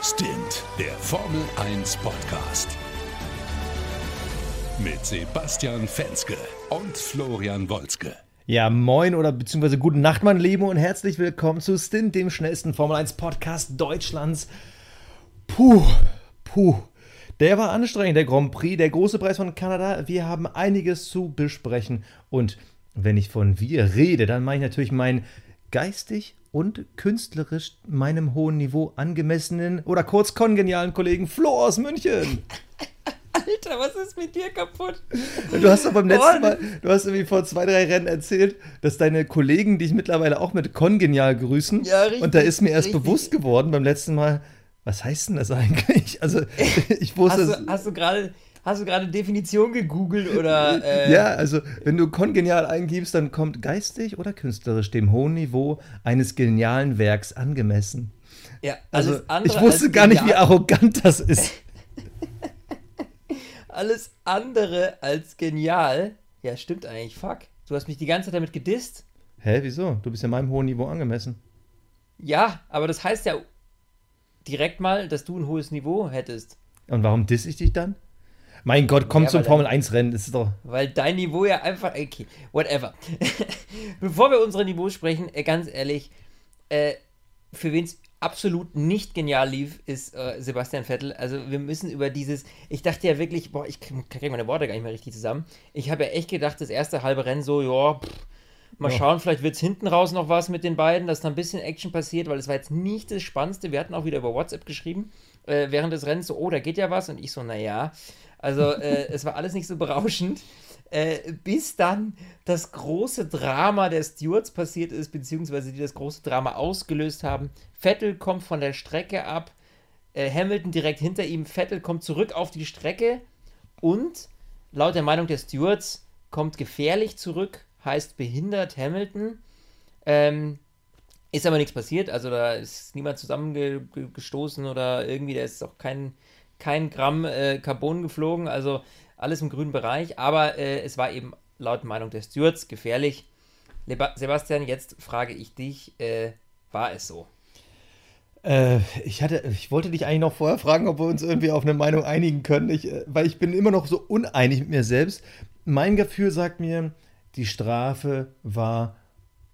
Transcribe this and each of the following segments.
Stint, der Formel 1 Podcast. Mit Sebastian Fenske und Florian Wolzke. Ja, moin oder beziehungsweise guten Nacht, mein Lieben, und herzlich willkommen zu Stint, dem schnellsten Formel 1 Podcast Deutschlands. Puh, puh. Der war anstrengend, der Grand Prix, der große Preis von Kanada. Wir haben einiges zu besprechen. Und wenn ich von wir rede, dann meine ich natürlich meinen geistig und künstlerisch meinem hohen Niveau angemessenen oder kurz kongenialen Kollegen Flo aus München. Alter, was ist mit dir kaputt? Du hast doch beim letzten Mal, du hast irgendwie vor zwei, drei Rennen erzählt, dass deine Kollegen dich mittlerweile auch mit kongenial grüßen. Ja, richtig, Und da ist mir erst richtig. bewusst geworden beim letzten Mal, was heißt denn das eigentlich? Also, ich wusste Hast du, hast du gerade hast du gerade Definition gegoogelt oder äh, Ja, also wenn du kongenial eingibst, dann kommt geistig oder künstlerisch dem hohen Niveau eines genialen Werks angemessen. ja, Also alles andere ich wusste gar nicht, wie arrogant das ist. alles andere als genial. Ja, stimmt eigentlich. Fuck. Du hast mich die ganze Zeit damit gedisst. Hä, wieso? Du bist ja meinem hohen Niveau angemessen. Ja, aber das heißt ja direkt mal, dass du ein hohes Niveau hättest. Und warum diss ich dich dann? Mein Gott, komm Ja, zum weil Formel 1 Rennen, das ist doch. Weil dein Niveau ja einfach. Okay, whatever. Bevor wir unsere Niveaus sprechen, äh, ganz ehrlich, äh, für wen es absolut nicht genial lief, ist äh, Sebastian Vettel. Also wir müssen über dieses. Ich dachte ja wirklich, boah, ich kriege krieg meine Worte gar nicht mehr richtig zusammen. Ich habe ja echt gedacht, das erste halbe Rennen so, ja, pff, mal Ja. schauen, vielleicht wird es hinten raus noch was mit den beiden, dass da ein bisschen Action passiert, weil es war jetzt nicht das Spannendste. Wir hatten auch wieder über WhatsApp geschrieben, äh, während des Rennens so, oh, da geht ja was. Und ich so, naja. Also äh, es war alles nicht so berauschend. Äh, bis dann das große Drama der Stewards passiert ist, beziehungsweise die das große Drama ausgelöst haben. Vettel kommt von der Strecke ab, äh, Hamilton direkt hinter ihm, Vettel kommt zurück auf die Strecke und laut der Meinung der Stewards kommt gefährlich zurück, heißt behindert Hamilton. Ähm, ist aber nichts passiert, also da ist niemand zusammengestoßen oder irgendwie, da ist auch kein, kein Gramm äh, Carbon geflogen, also alles im grünen Bereich, aber äh, es war eben laut Meinung der Stewards gefährlich. Leba Sebastian, jetzt frage ich dich, äh, war es so? Äh, ich, hatte, ich wollte dich eigentlich noch vorher fragen, ob wir uns irgendwie auf eine Meinung einigen können, ich, äh, weil ich bin immer noch so uneinig mit mir selbst. Mein Gefühl sagt mir, die Strafe war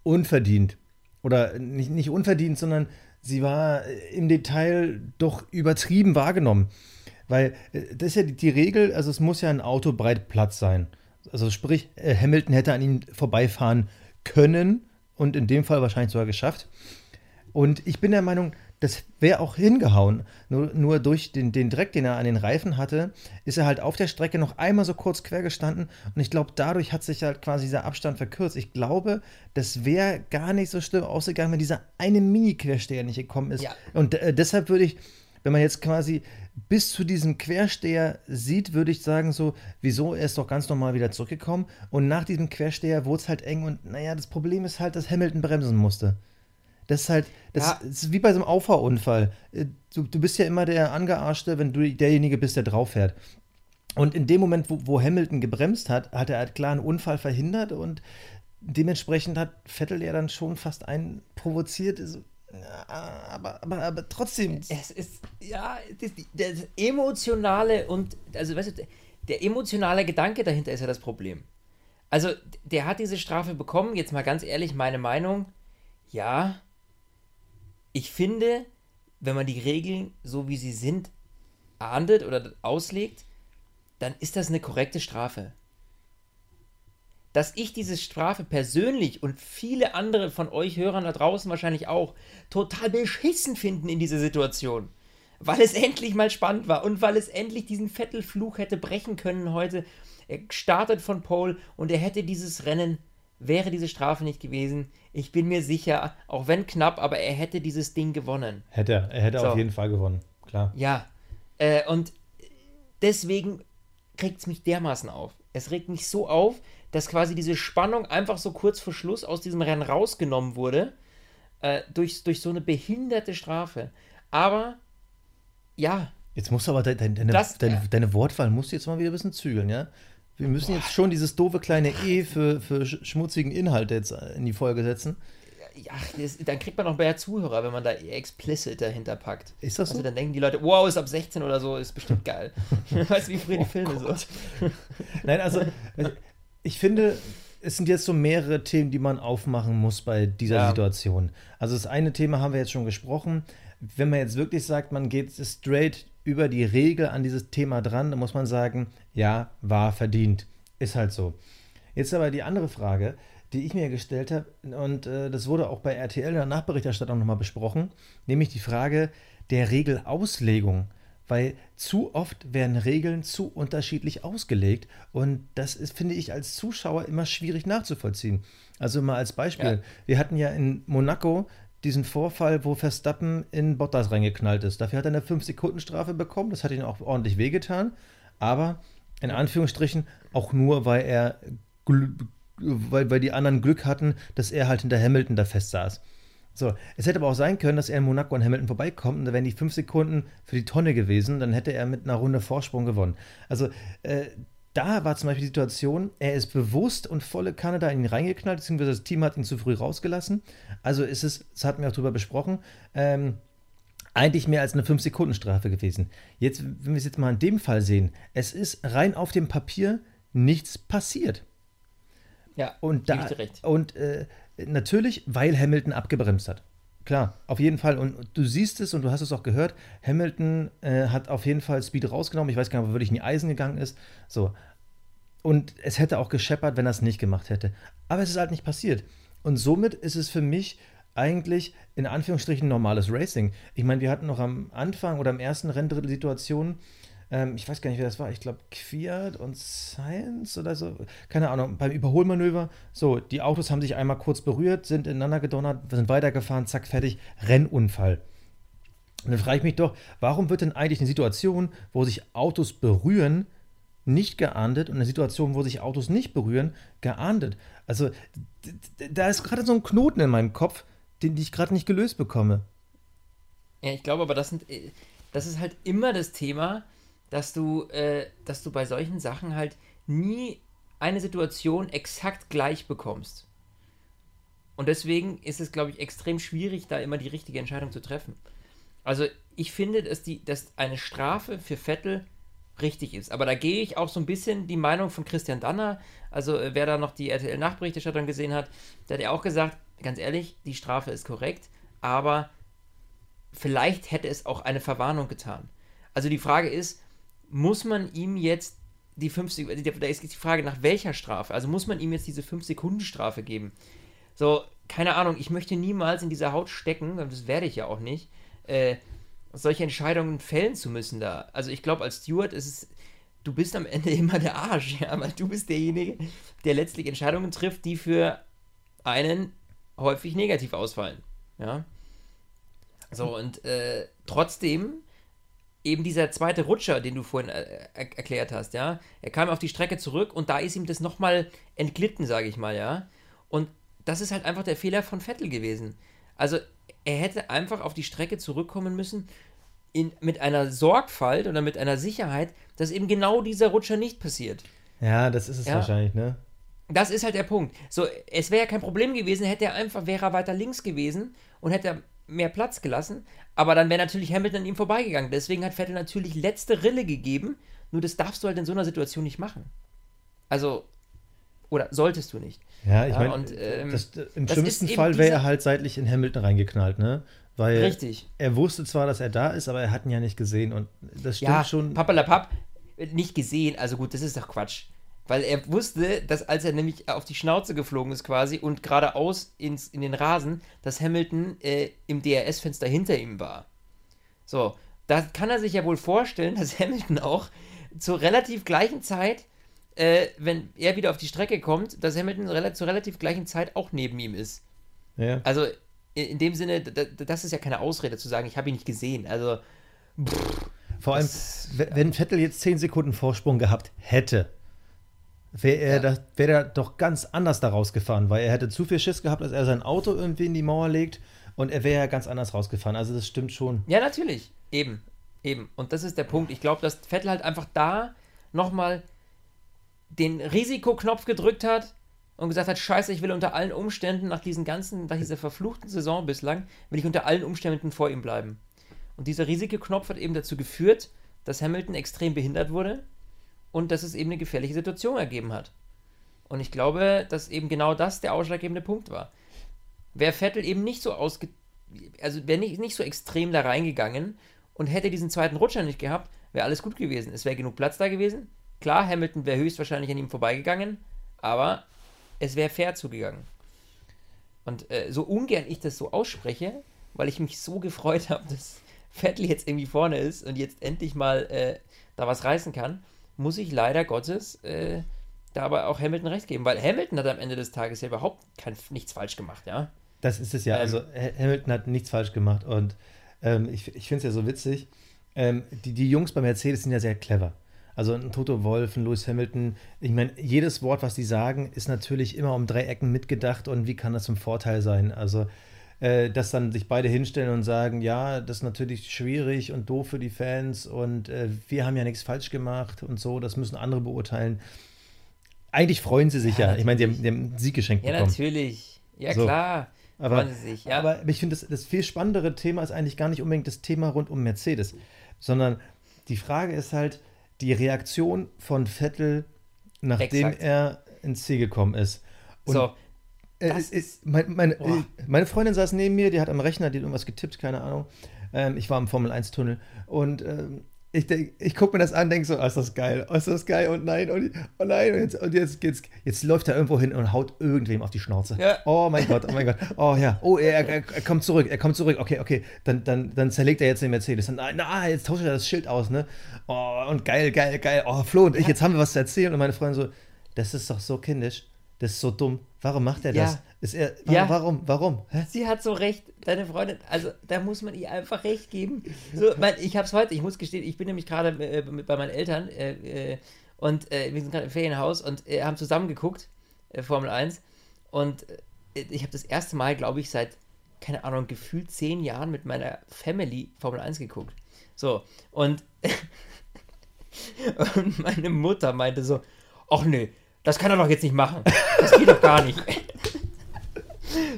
unverdient. Oder nicht, nicht unverdient, sondern sie war äh, im Detail doch übertrieben wahrgenommen. Weil äh, das ist ja die, die Regel, also es muss ja ein Auto breit Platz sein. Also sprich, äh, Hamilton hätte an ihm vorbeifahren können und in dem Fall wahrscheinlich sogar geschafft. Und ich bin der Meinung, das wäre auch hingehauen. Nur, nur durch den, den Dreck, den er an den Reifen hatte, ist er halt auf der Strecke noch einmal so kurz quer gestanden. Und ich glaube, dadurch hat sich halt quasi dieser Abstand verkürzt. Ich glaube, das wäre gar nicht so schlimm ausgegangen, wenn dieser eine Mini-Quersteher nicht gekommen ist. Ja. Und äh, deshalb würde ich, wenn man jetzt quasi bis zu diesem Quersteher sieht, würde ich sagen so, wieso, er ist doch ganz normal wieder zurückgekommen. Und nach diesem Quersteher wurde es halt eng. Und naja, das Problem ist halt, dass Hamilton bremsen musste. Das ist halt, das, Ja. ist wie bei so einem Auffahrunfall. Äh, Du, du bist ja immer der Angearschte, wenn du derjenige bist, der drauf fährt. Und in dem Moment, wo, wo Hamilton gebremst hat, hat er halt klar einen Unfall verhindert und dementsprechend hat Vettel ja dann schon fast einen provoziert. Aber, aber, aber trotzdem. Es ist, ja, das, das emotionale und, also weißt du, der emotionale Gedanke dahinter ist ja das Problem. Also, der hat diese Strafe bekommen, jetzt mal ganz ehrlich, meine Meinung, ja, ich finde, wenn man die Regeln so wie sie sind ahndet oder auslegt, dann ist das eine korrekte Strafe. Dass ich diese Strafe persönlich und viele andere von euch Hörern da draußen wahrscheinlich auch total beschissen finden in dieser Situation. Weil es endlich mal spannend war und weil es endlich diesen Vettel-Fluch hätte brechen können heute. Er startet von Pole und er hätte dieses Rennen, wäre diese Strafe nicht gewesen. Ich bin mir sicher, auch wenn knapp, aber er hätte dieses Ding gewonnen. Hätte er, er hätte So. auf jeden Fall gewonnen, klar. Ja, äh, und deswegen regt es mich dermaßen auf. Es regt mich so auf, dass quasi diese Spannung einfach so kurz vor Schluss aus diesem Rennen rausgenommen wurde, äh, durch, durch so eine behinderte Strafe. Aber, ja, Jetzt musst du aber de, de, deine, Das- deine, ja. deine Wortwahl musst du jetzt mal wieder ein bisschen zügeln, ja? Wir müssen jetzt schon dieses doofe kleine E für, für sch- schmutzigen Inhalt jetzt äh, in die Folge setzen. ja, das, dann kriegt man noch mehr Zuhörer, wenn man da explicit dahinter packt. Ist das so? Also dann denken die Leute, wow, ist ab 16 oder so, ist bestimmt geil. weißt du, wie früher die Filme so. Nein, also ich finde, es sind jetzt so mehrere Themen, die man aufmachen muss bei dieser Ja. Situation. Also das eine Thema haben wir jetzt schon gesprochen. Wenn man jetzt wirklich sagt, man geht straight über die Regel an dieses Thema dran, dann muss man sagen, ja, war verdient. Ist halt so. Jetzt aber die andere Frage, die ich mir gestellt habe, und äh, das wurde auch bei RTL in der Nachberichterstattung nochmal besprochen, nämlich die Frage der Regelauslegung. Weil zu oft werden Regeln zu unterschiedlich ausgelegt und das ist, finde ich, als Zuschauer immer schwierig nachzuvollziehen. Also mal als Beispiel, Ja. wir hatten ja in Monaco diesen Vorfall, wo Verstappen in Bottas reingeknallt ist. Dafür hat er eine 5-Sekunden-Strafe bekommen, das hat ihn auch ordentlich wehgetan, aber in Anführungsstrichen auch nur, weil er weil, weil die anderen Glück hatten, dass er halt hinter Hamilton da fest saß. So, es hätte aber auch sein können, dass er in Monaco an Hamilton vorbeikommt und da wären die fünf Sekunden für die Tonne gewesen, dann hätte er mit einer Runde Vorsprung gewonnen. Also, äh, da war zum Beispiel die Situation, er ist bewusst und volle Kanne da in ihn reingeknallt, beziehungsweise das Team hat ihn zu früh rausgelassen. Also ist es, das hatten wir auch drüber besprochen, ähm, eigentlich mehr als eine 5-Sekunden-Strafe gewesen. Jetzt, wenn wir es jetzt mal in dem Fall sehen, es ist rein auf dem Papier nichts passiert. Ja, Und, da, und äh, natürlich, weil Hamilton abgebremst hat. Klar, auf jeden Fall. Und du siehst es und du hast es auch gehört, Hamilton äh, hat auf jeden Fall Speed rausgenommen. Ich weiß gar nicht, ob er wirklich in die Eisen gegangen ist. So. Und es hätte auch gescheppert, wenn er es nicht gemacht hätte. Aber es ist halt nicht passiert. Und somit ist es für mich eigentlich in Anführungsstrichen normales Racing. Ich meine, wir hatten noch am Anfang oder im ersten Renndrittel Situationen, ähm, ich weiß gar nicht, wer das war, ich glaube Kwiat und Science oder so, keine Ahnung, beim Überholmanöver, so, die Autos haben sich einmal kurz berührt, sind ineinander gedonnert, sind weitergefahren, zack, fertig, Rennunfall. Und dann frage ich mich doch, warum wird denn eigentlich eine Situation, wo sich Autos berühren, nicht geahndet und eine Situation, wo sich Autos nicht berühren, geahndet? Also, da ist gerade so ein Knoten in meinem Kopf, den ich gerade nicht gelöst bekomme. Ja, ich glaube aber, das, sind, äh, das ist halt immer das Thema, dass du, äh, dass du bei solchen Sachen halt nie eine Situation exakt gleich bekommst. Und deswegen ist es, glaube ich, extrem schwierig, da immer die richtige Entscheidung zu treffen. Also ich finde, dass, die, dass eine Strafe für Vettel richtig ist. Aber da gehe ich auch so ein bisschen die Meinung von Christian Danner, also äh, wer da noch die RTL-Nachberichterstattung gesehen hat, der hat ja auch gesagt, ganz ehrlich, die Strafe ist korrekt, aber vielleicht hätte es auch eine Verwarnung getan. Also die Frage ist, muss man ihm jetzt die 5 da ist die Frage, nach welcher Strafe? Also muss man ihm jetzt diese 5-Sekunden-Strafe geben? So, keine Ahnung, ich möchte niemals in dieser Haut stecken, das werde ich ja auch nicht, äh, solche Entscheidungen fällen zu müssen da. Also ich glaube, als Steward ist es, du bist am Ende immer der Arsch, ja, weil du bist derjenige, der letztlich Entscheidungen trifft, die für einen häufig negativ ausfallen. Ja. So, und äh, trotzdem eben dieser zweite Rutscher, den du vorhin äh, er erklärt hast, ja, er kam auf die Strecke zurück und da ist ihm das nochmal entglitten, sage ich mal, ja. Und das ist halt einfach der Fehler von Vettel gewesen. Also er hätte einfach auf die Strecke zurückkommen müssen in, mit einer Sorgfalt oder mit einer Sicherheit, dass eben genau dieser Rutscher nicht passiert. Ja, das ist es Ja. wahrscheinlich, ne? Das ist halt der Punkt. So, es wäre ja kein Problem gewesen, hätte er einfach, wäre er weiter links gewesen und hätte mehr Platz gelassen. Aber dann wäre natürlich Hamilton an ihm vorbeigegangen. Deswegen hat Vettel natürlich letzte Rille gegeben. Nur das darfst du halt in so einer Situation nicht machen. Also, oder solltest du nicht. Ja, ich meine, ähm, das, im das schlimmsten Fall wäre er halt seitlich in Hamilton reingeknallt, ne? Weil Richtig. er wusste zwar, dass er da ist, aber er hat ihn ja nicht gesehen und das stimmt Ja, schon. Pappalapapp, nicht gesehen. Also gut, das ist doch Quatsch. Weil er wusste, dass als er nämlich auf die Schnauze geflogen ist quasi und geradeaus ins, in den Rasen, dass Hamilton äh, im DRS-Fenster hinter ihm war. So, da kann er sich ja wohl vorstellen, dass Hamilton auch zur relativ gleichen Zeit, äh, wenn er wieder auf die Strecke kommt, dass Hamilton rela zur relativ gleichen Zeit auch neben ihm ist. Ja. Also in, in dem Sinne, das ist ja keine Ausrede zu sagen, ich habe ihn nicht gesehen. Also Vor allem, das- wenn Vettel jetzt 10 Sekunden Vorsprung gehabt hätte, wäre er, Ja. wär er doch ganz anders da rausgefahren, weil er hätte zu viel Schiss gehabt, dass er sein Auto irgendwie in die Mauer legt und er wäre ja ganz anders rausgefahren. Also das stimmt schon. Ja, natürlich. Eben. Eben. Und das ist der Punkt. Ich glaube, dass Vettel halt einfach da nochmal den Risikoknopf gedrückt hat und gesagt hat, scheiße, ich will unter allen Umständen, nach diesen ganzen, nach dieser verfluchten Saison bislang, will ich unter allen Umständen vor ihm bleiben. Und dieser Risikoknopf hat eben dazu geführt, dass Hamilton extrem behindert wurde und dass es eben eine gefährliche Situation ergeben hat. Und ich glaube, dass eben genau das der ausschlaggebende Punkt war. Wäre Vettel eben nicht so ausge... Also wäre nicht, nicht so extrem da reingegangen und hätte diesen zweiten Rutscher nicht gehabt, wäre alles gut gewesen. Es wäre genug Platz da gewesen. Klar, Hamilton wäre höchstwahrscheinlich an ihm vorbeigegangen, aber es wäre fair zugegangen. Und äh, so ungern ich das so ausspreche, weil ich mich so gefreut habe, dass Vettel jetzt irgendwie vorne ist und jetzt endlich mal äh, da was reißen kann, muss ich leider Gottes äh, da aber auch Hamilton recht geben, weil Hamilton hat am Ende des Tages ja überhaupt kein, nichts falsch gemacht, ja. Das ist es ja. Ähm, also Hamilton hat nichts falsch gemacht und ähm, ich, ich finde es ja so witzig. Ähm, die, die Jungs bei Mercedes sind ja sehr clever. Also ein Toto Wolf, ein Lewis Hamilton, ich meine, jedes Wort, was die sagen, ist natürlich immer um drei Ecken mitgedacht und wie kann das zum Vorteil sein? Also, äh, dass dann sich beide hinstellen und sagen, ja, das ist natürlich schwierig und doof für die Fans und äh, wir haben ja nichts falsch gemacht und so, das müssen andere beurteilen. Eigentlich freuen sie sich ja. Ja, Ich meine, die haben, einen Sieg geschenkt Ja, bekommen. natürlich. Ja, So. klar. Aber, sie sich, ja. aber ich finde, das, das viel spannendere Thema ist eigentlich gar nicht unbedingt das Thema rund um Mercedes, sondern die Frage ist halt die Reaktion von Vettel, nachdem Exakt. er ins Ziel gekommen ist. Und so, das äh, mein, meine, Boah. äh, meine Freundin saß neben mir, die hat am Rechner, die hat irgendwas getippt, keine Ahnung. Ähm, ich war im Formel-1-Tunnel und ähm, ich, denk- ich gucke mir das an, denke so, oh, ist das geil, oh, ist das geil und nein, und, oh nein, und jetzt, und jetzt, jetzt, jetzt läuft er irgendwo hin und haut irgendwem auf die Schnauze. Ja. Oh mein Gott, oh mein Gott, oh ja, oh, er, er, er kommt zurück, er kommt zurück, okay, okay, dann, dann, dann zerlegt er jetzt den Mercedes. Dann, na, jetzt tauscht er das Schild aus, ne? Oh, und geil, geil, geil, oh, Flo und ich, jetzt haben wir was zu erzählen und meine Freundin so, das ist doch so kindisch, das ist so dumm, warum macht er das? Ja. Ist er, warum, Ja. warum, warum? Hä? Sie hat so recht, deine Freundin, also da muss man ihr einfach recht geben. So, mein, ich hab's heute, ich muss gestehen, ich bin nämlich gerade äh, bei meinen Eltern äh, äh, und äh, wir sind gerade im Ferienhaus und äh, haben zusammen geguckt, äh, Formel 1. Und ich habe das erste Mal, glaube ich, seit, keine Ahnung, gefühlt zehn Jahren mit meiner Family Formel 1 geguckt. So, und, und meine Mutter meinte so, ach nee, das kann er doch jetzt nicht machen. Das geht doch gar nicht.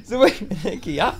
So, ich denke, ja,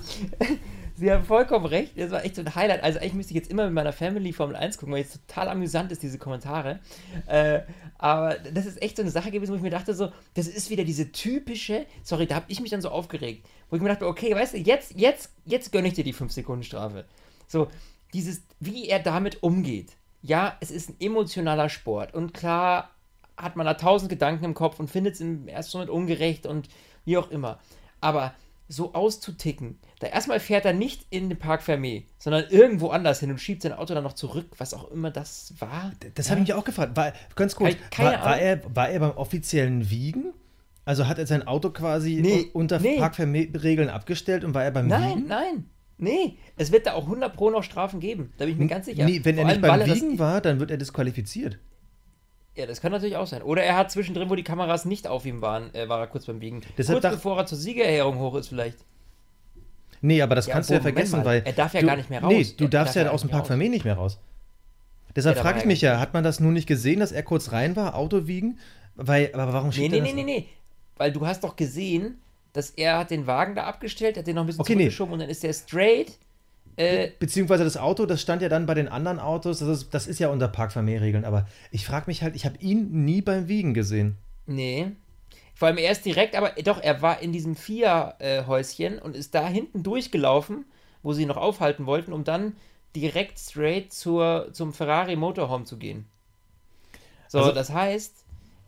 sie haben vollkommen recht. Das war echt so ein Highlight. Also, eigentlich müsste ich jetzt immer mit meiner Family Formel 1 gucken, weil es total amüsant ist, diese Kommentare. Äh, aber das ist echt so eine Sache gewesen, wo ich mir dachte, so, das ist wieder diese typische, sorry, da habe ich mich dann so aufgeregt, wo ich mir dachte, okay, weißt du, jetzt, jetzt, jetzt gönne ich dir die 5-Sekunden-Strafe. So, dieses, wie er damit umgeht. Ja, es ist ein emotionaler Sport und klar hat man da tausend Gedanken im Kopf und findet es im ersten Moment ungerecht und wie auch immer. Aber so auszuticken, da erstmal fährt er nicht in den Park Fermé, sondern irgendwo anders hin und schiebt sein Auto dann noch zurück, was auch immer das war. Das habe ich mich auch gefragt. War, ganz kurz, war, war, er, war er beim offiziellen Wiegen? Also hat er sein Auto quasi Nee, unter nee. Parkregeln abgestellt und war er beim Nein, Wiegen? nein, nee. Es wird da auch 100 Pro noch Strafen geben. Da bin ich mir ganz sicher. Nee, wenn Vor er nicht beim Wiegen war, dann wird er disqualifiziert. Ja, das kann natürlich auch sein. Oder er hat zwischendrin, wo die Kameras nicht auf ihm waren, äh, war er kurz beim Wiegen. Deshalb kurz bevor er zur Siegerehrung hoch ist vielleicht. Nee, aber das Ja, kannst du ja vergessen, weil. er darf ja du, gar nicht mehr Nee, raus. du Er darfst darf ja aus dem Park nicht Fermé nicht mehr raus. Deshalb Ja, frage ich mich ja, hat man das nun nicht gesehen, dass er kurz rein war, Auto wiegen? Weil, aber warum Nee, schiebt nee, er nee, das? nee, nee. Weil du hast doch gesehen, dass er hat den Wagen da abgestellt, hat den noch ein bisschen Okay, nee. zurückgeschoben und dann ist der straight. Äh, Beziehungsweise das Auto, das stand ja dann bei den anderen Autos, das ist, das ist ja unter Park Fermé-Regeln, aber ich frage mich halt, ich habe ihn nie beim Wiegen gesehen. nee. Vor allem er ist direkt, aber doch, er war in diesem Vier-Häuschen und ist da hinten durchgelaufen, wo sie ihn noch aufhalten wollten, um dann direkt straight zur, zum Ferrari Motorhome zu gehen. So, Also- das heißt,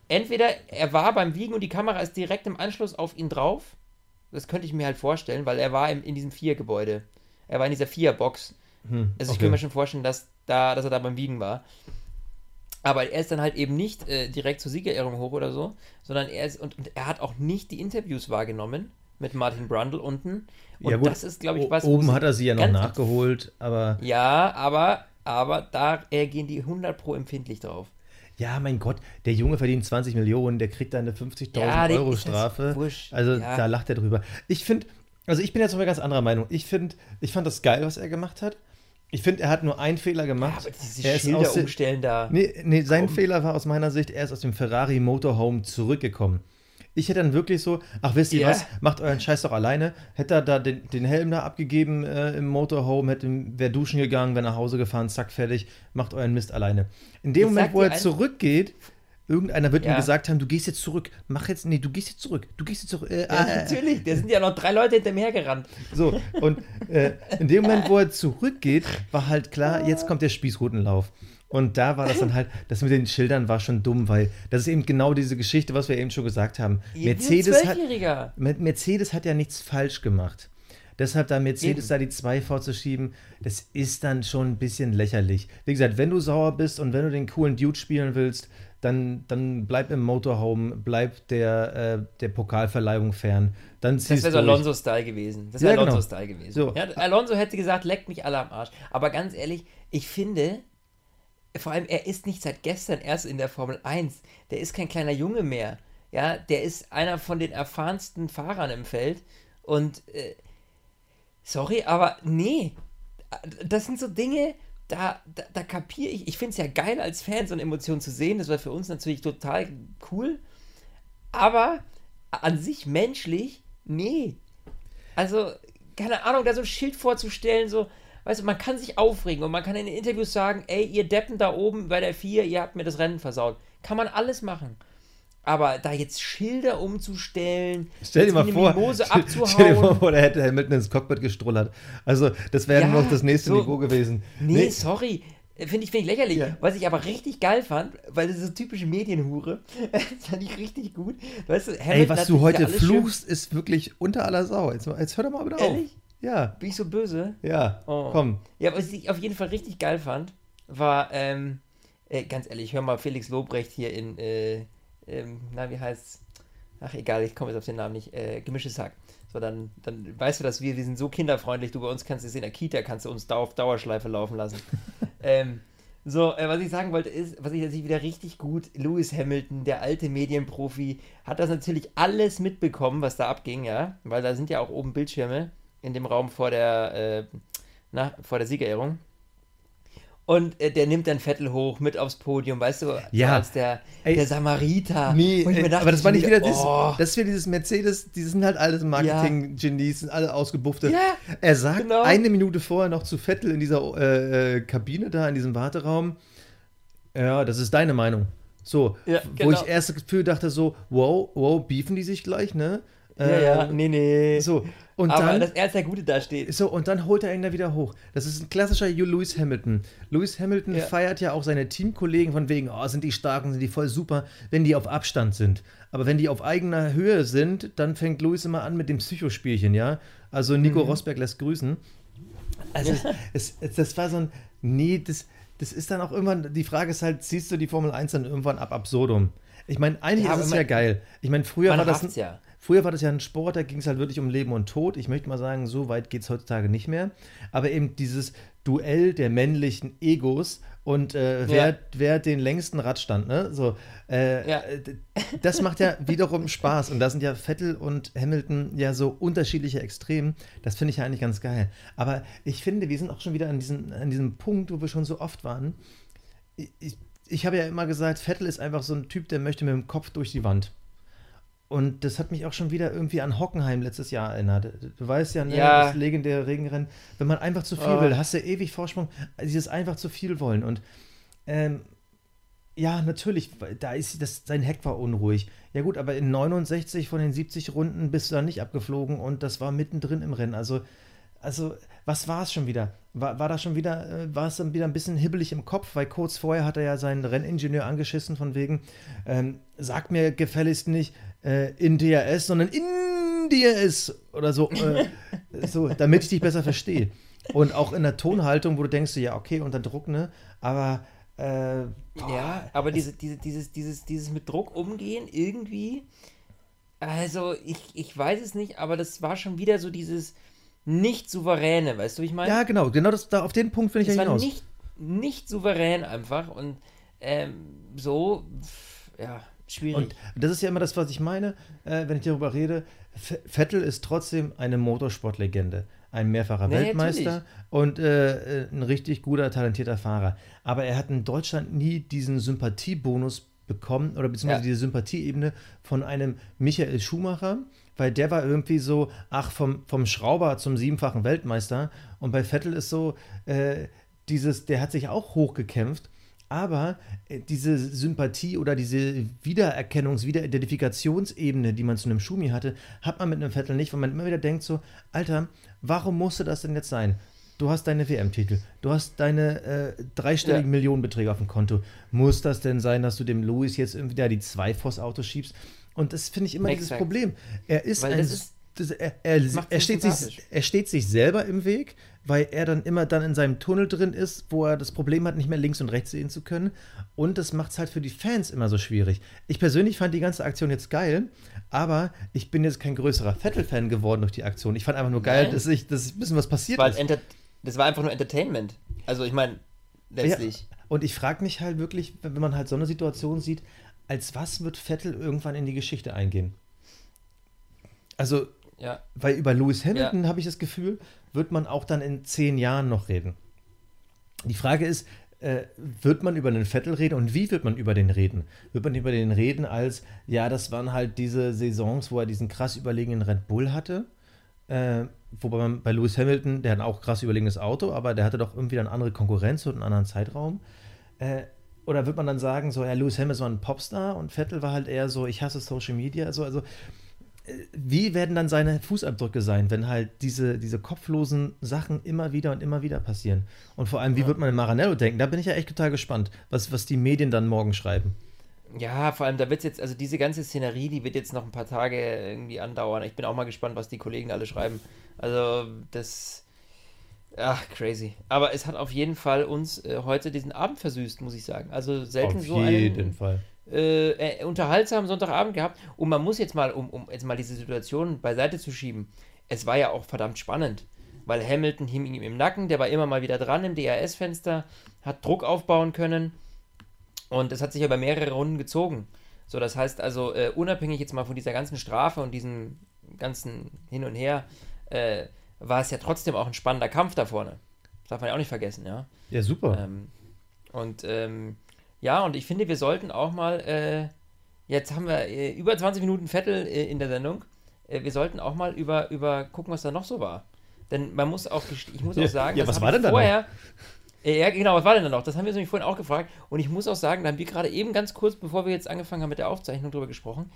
entweder er war beim Wiegen und die Kamera ist direkt im Anschluss auf ihn drauf. Das könnte ich mir halt vorstellen, weil er war im, in diesem Vier-Gebäude. Er war in dieser Vier-Box. Hm, Also ich okay. könnte mir schon vorstellen, dass, da, dass er da beim Wiegen war. Aber er ist dann halt eben nicht äh, direkt zur Siegerehrung hoch oder so, sondern er ist, und, und er hat auch nicht die Interviews wahrgenommen mit Martin Brundle unten. Und ja, gut, das ist, glaube ich, was. Oben hat er sie ja noch nachgeholt, aber Ja, aber, aber da reagieren die 100 Pro empfindlich drauf. ja, mein Gott, der Junge verdient 20 Millionen, der kriegt da eine 50.000 Ja, Euro Strafe. Also ja. da lacht er drüber. Ich finde, also ich bin jetzt mal ganz anderer Meinung. Ich finde, ich fand das geil, was er gemacht hat. Ich finde, er hat nur einen Fehler gemacht. Aber diese er ist Schilder aus, umstellen da. Nee, nee sein Komm. Fehler war aus meiner Sicht, er ist aus dem Ferrari Motorhome zurückgekommen. Ich hätte dann wirklich so, ach wisst ihr Ja. was, macht euren Scheiß doch alleine. Hätte er da den, den Helm da abgegeben äh, im Motorhome, hätte wäre duschen gegangen, wäre nach Hause gefahren, zack, fertig, macht euren Mist alleine. In dem Ich Moment, wo er zurückgeht, irgendeiner wird ihm Ja. gesagt haben, du gehst jetzt zurück, mach jetzt, nee, du gehst jetzt zurück, du gehst jetzt zurück. Äh, Ja, äh, natürlich, da sind ja noch drei Leute hinter mir hergerannt. so, und äh, in dem Moment, wo er zurückgeht, war halt klar, jetzt kommt der Spießrutenlauf. Und da war das dann halt, das mit den Schildern war schon dumm, weil das ist eben genau diese Geschichte, was wir eben schon gesagt haben. Mercedes hat, Mercedes hat ja nichts falsch gemacht. Deshalb da Mercedes da die 2 vorzuschieben, das ist dann schon ein bisschen lächerlich. Wie gesagt, wenn du sauer bist und wenn du den coolen Dude spielen willst, dann, dann bleib im Motorhome, bleib der, äh, der Pokalverleihung fern. Dann Das wäre so. Alonso-Style gewesen. Das Ja, wäre genau. Alonso-Style gewesen. So. Ja, Alonso hätte gesagt, leckt mich alle am Arsch. Aber ganz ehrlich, ich finde, vor allem, er ist nicht seit gestern erst in der Formel 1. Der ist kein kleiner Junge mehr. Ja, der ist einer von den erfahrensten Fahrern im Feld. Und äh, sorry, aber nee. Das sind so Dinge, da, da, da kapiere ich. Ich finde es ja geil, als Fan so eine Emotion zu sehen. Das war für uns natürlich total cool. Aber an sich menschlich, nee. Also, keine Ahnung, da so ein Schild vorzustellen, so, weißt du, man kann sich aufregen und man kann in den Interviews sagen, ey, ihr Deppen da oben bei der 4, ihr habt mir das Rennen versaut. Kann man alles machen. Aber da jetzt Schilder umzustellen, Stell dir mal vor, Mimose stell dir mal vor, der hätte Hamilton ins Cockpit gestrullert. Also, das wäre Ja, noch das nächste so- Niveau gewesen. Nee, sorry. Finde ich, find ich lächerlich. Ja. Was ich aber richtig geil fand, weil das ist so typische Medienhure, das fand ich richtig gut. Weißt du, Hamilton Ey, was du heute schön- fluchst, ist wirklich unter aller Sau. Jetzt, jetzt hör doch mal wieder auf. Ehrlich? Ja, Bin ich so böse? ja, Oh. komm. Ja, was ich auf jeden Fall richtig geil fand, war, ähm, äh, ganz ehrlich, hör mal Felix Lobrecht hier in, äh, ähm, na, wie heißt's? Ach, egal, ich komme jetzt auf den Namen nicht. Äh, gemischtes Hack. So, dann, dann weißt du, dass wir, wir sind so kinderfreundlich, du bei uns kannst es in der Kita, kannst du uns da auf Dauerschleife laufen lassen. ähm, so, äh, was ich sagen wollte ist, was ich jetzt wieder richtig gut, Lewis Hamilton, der alte Medienprofi, hat das natürlich alles mitbekommen, was da abging, ja, weil da sind ja auch oben Bildschirme in dem Raum vor der, äh, na, vor der Siegerehrung. Und äh, der nimmt dann Vettel hoch mit aufs Podium, weißt du, Ja. als der, Ey. der Samariter. Nee, dachte, aber das war nicht wieder dieses, oh, das ist wieder dieses Mercedes, die sind halt alles Marketing-Genies, sind alle ausgebuffte. Ja, er sagt genau. eine Minute vorher noch zu Vettel in dieser äh, äh, Kabine da, in diesem Warteraum, ja, das ist deine Meinung. So, Ja, wo genau. ich erst das Gefühl dachte so, wow, wow, beefen die sich gleich, ne? Ja, ja, Äh, nee, nee. So, und aber dann... dass er als der Gute da steht. So, und dann holt er ihn da wieder hoch. Das ist ein klassischer Lewis Hamilton. Lewis Hamilton Ja. feiert ja auch seine Teamkollegen von wegen, oh, sind die stark und sind die voll super, wenn die auf Abstand sind. Aber wenn die auf eigener Höhe sind, dann fängt Lewis immer an mit dem Psychospielchen, ja? Also Nico Mhm. Rosberg lässt grüßen. Also, es, es, das war so ein, nee, das, das ist dann auch irgendwann, die Frage ist halt, ziehst du die Formel 1 dann irgendwann ab absurdum? Ich meine, eigentlich Ja, ist es ja geil. Ich meine, früher war das. ja. Früher war das ja ein Sport, da ging es halt wirklich um Leben und Tod. Ich möchte mal sagen, so weit geht es heutzutage nicht mehr. Aber eben dieses Duell der männlichen Egos und äh, wer, Ja. wer den längsten Radstand, ne? So, äh, Ja. äh, das macht ja wiederum Spaß. Und da sind ja Vettel und Hamilton ja so unterschiedliche Extremen. Das finde ich ja eigentlich ganz geil. Aber ich finde, wir sind auch schon wieder an diesem, an diesem Punkt, wo wir schon so oft waren. Ich, ich, ich habe ja immer gesagt, Vettel ist einfach so ein Typ, der möchte mit dem Kopf durch die Wand. Und das hat mich auch schon wieder irgendwie an Hockenheim letztes Jahr erinnert. Du weißt ja, ne, Ja. das legendäre Regenrennen, wenn man einfach zu viel Oh. will, hast du ewig Vorsprung, dieses einfach zu viel wollen. Und ähm, ja, natürlich, da ist das, sein Heck war unruhig. Ja gut, aber in 69 von den 70 Runden bist du dann nicht abgeflogen und das war mittendrin im Rennen. Also, also was war es schon wieder? War, war das schon wieder, äh, war es dann wieder ein bisschen hibbelig im Kopf, weil kurz vorher hat er ja seinen Renningenieur angeschissen von wegen, ähm, sag mir gefälligst nicht äh, in DRS, sondern in DRS oder so, äh, so, damit ich dich besser verstehe. Und auch in der Tonhaltung, wo du denkst, ja, okay, unter Druck, ne? Aber äh, Ja, aber diese, diese, dieses, dieses, dieses mit Druck umgehen, irgendwie, also ich, ich weiß es nicht, aber das war schon wieder so dieses nicht souveräne, weißt du, wie ich meine? ja, genau, genau das, da, auf den Punkt will ich es ja hinaus. nicht, nicht souverän einfach und ähm, so, ja, schwierig. Und das ist ja immer das, was ich meine, äh, wenn ich darüber rede. Vettel ist trotzdem eine Motorsportlegende. Ein mehrfacher Nee, Weltmeister und äh, äh, ein richtig guter, talentierter Fahrer. Aber er hat in Deutschland nie diesen Sympathiebonus bekommen oder beziehungsweise Ja. diese Sympathieebene von einem Michael Schumacher, weil der war irgendwie so, ach, vom, vom Schrauber zum siebenfachen Weltmeister. Und bei Vettel ist so, äh, dieses, der hat sich auch hochgekämpft. Aber äh, diese Sympathie oder diese Wiedererkennungs-, Wiederidentifikationsebene, die man zu einem Schumi hatte, hat man mit einem Vettel nicht, weil man immer wieder denkt so, Alter, warum musste das denn jetzt sein? Du hast deine WM-Titel, du hast deine äh, dreistelligen Ja. Millionenbeträge auf dem Konto. Muss das denn sein, dass du dem Louis jetzt irgendwie da die zwei vors Auto schiebst? Und das finde ich immer dieses Exakt. Problem. Er ist Weil ein. das ist- das, er, er, er, steht sich, er steht sich selber im Weg, weil er dann immer dann in seinem Tunnel drin ist, wo er das Problem hat, nicht mehr links und rechts sehen zu können. Und das macht es halt für die Fans immer so schwierig. Ich persönlich fand die ganze Aktion jetzt geil, aber ich bin jetzt kein größerer Vettel-Fan geworden durch die Aktion. Ich fand einfach nur geil, Nein. dass, ich, dass ein bisschen was passiert Weil ist. Enter das war einfach nur Entertainment. Also ich meine, letztlich. Ja, und ich frage mich halt wirklich, wenn man halt so eine Situation sieht, als was wird Vettel irgendwann in die Geschichte eingehen? Also, Ja. weil über Lewis Hamilton habe ich das Gefühl, wird man auch dann in zehn Jahren noch reden. Die Frage ist, äh, wird man über den Vettel reden und wie wird man über den reden? Wird man über den reden als, ja, das waren halt diese Saisons, wo er diesen krass überlegenen Red Bull hatte? Äh, wobei man bei Lewis Hamilton, der hat auch krass überlegenes Auto, aber der hatte doch irgendwie dann andere Konkurrenz und einen anderen Zeitraum. Äh, oder wird man dann sagen, so, ja, Lewis Hamilton war ein Popstar und Vettel war halt eher so, ich hasse Social Media, also, also wie werden dann seine Fußabdrücke sein, wenn halt diese, diese kopflosen Sachen immer wieder und immer wieder passieren? Und vor allem, wie wird man in Maranello denken? Da bin ich ja echt total gespannt, was, was die Medien dann morgen schreiben. Ja, vor allem, da wird jetzt, also diese ganze Szenerie, die wird jetzt noch ein paar Tage irgendwie andauern. Ich bin auch mal gespannt, was die Kollegen alle schreiben. Also, das. Ach, crazy. Aber es hat auf jeden Fall uns äh, heute diesen Abend versüßt, muss ich sagen. Also selten so einen Fall. Äh, äh, unterhaltsamen Sonntagabend gehabt. Und man muss jetzt mal, um, um jetzt mal diese Situation beiseite zu schieben, es war ja auch verdammt spannend. Weil Hamilton hing ihm im Nacken, der war immer mal wieder dran im DRS-Fenster, hat Druck aufbauen können. Und es hat sich über mehrere Runden gezogen. So, das heißt also, äh, unabhängig jetzt mal von dieser ganzen Strafe und diesem ganzen Hin und Her, äh, war es ja trotzdem auch ein spannender Kampf da vorne. Das darf man ja auch nicht vergessen, ja. Ja, super. Ähm, und ähm, ja, und ich finde, wir sollten auch mal, äh, jetzt haben wir äh, über 20 Minuten Vettel äh, in der Sendung, äh, wir sollten auch mal über, über gucken, was da noch so war. Denn man muss auch, ich muss Ja, auch sagen, ja, das was war denn da vorher, Äh, Ja, genau, was war denn da noch? Das haben wir uns nämlich vorhin auch gefragt. Und ich muss auch sagen, da haben wir gerade eben ganz kurz, bevor wir jetzt angefangen haben mit der Aufzeichnung, drüber gesprochen.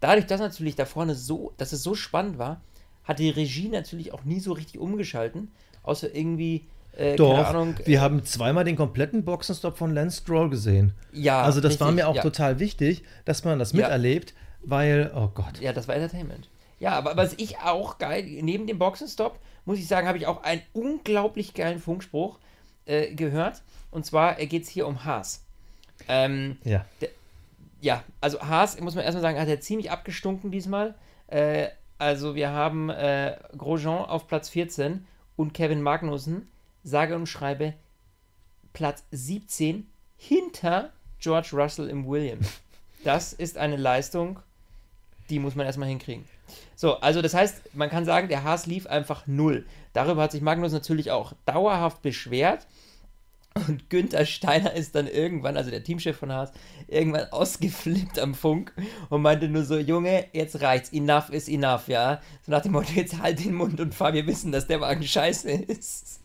Dadurch, dass natürlich da vorne so, dass es so spannend war, hat die Regie natürlich auch nie so richtig umgeschalten. Außer irgendwie, äh, Doch, Ahnung. wir haben zweimal den kompletten Boxenstopp von Lance Stroll gesehen. Ja, also das war richtig, mir auch ja. total wichtig, dass man das miterlebt, weil, oh Gott. Ja, das war Entertainment. Ja, aber was ich auch geil, neben dem Boxenstopp, muss ich sagen, habe ich auch einen unglaublich geilen Funkspruch äh, gehört. Und zwar geht es hier um Haas. Ähm, Ja. ja, also Haas, muss man erstmal sagen, hat er ziemlich abgestunken diesmal. Äh, also wir haben äh, Grosjean auf Platz 14 und Kevin Magnussen, sage und schreibe, Platz 17 hinter George Russell im Williams. Das ist eine Leistung, die muss man erstmal hinkriegen. So, also das heißt, man kann sagen, der Haas lief einfach null. Darüber hat sich Magnus natürlich auch dauerhaft beschwert. Und Günther Steiner ist dann irgendwann, also der Teamchef von Haas, irgendwann ausgeflippt am Funk und meinte nur so, Junge, jetzt reicht's, enough is enough, ja. So nach dem Motto, jetzt halt den Mund und fahr, wir wissen, dass der Wagen scheiße ist.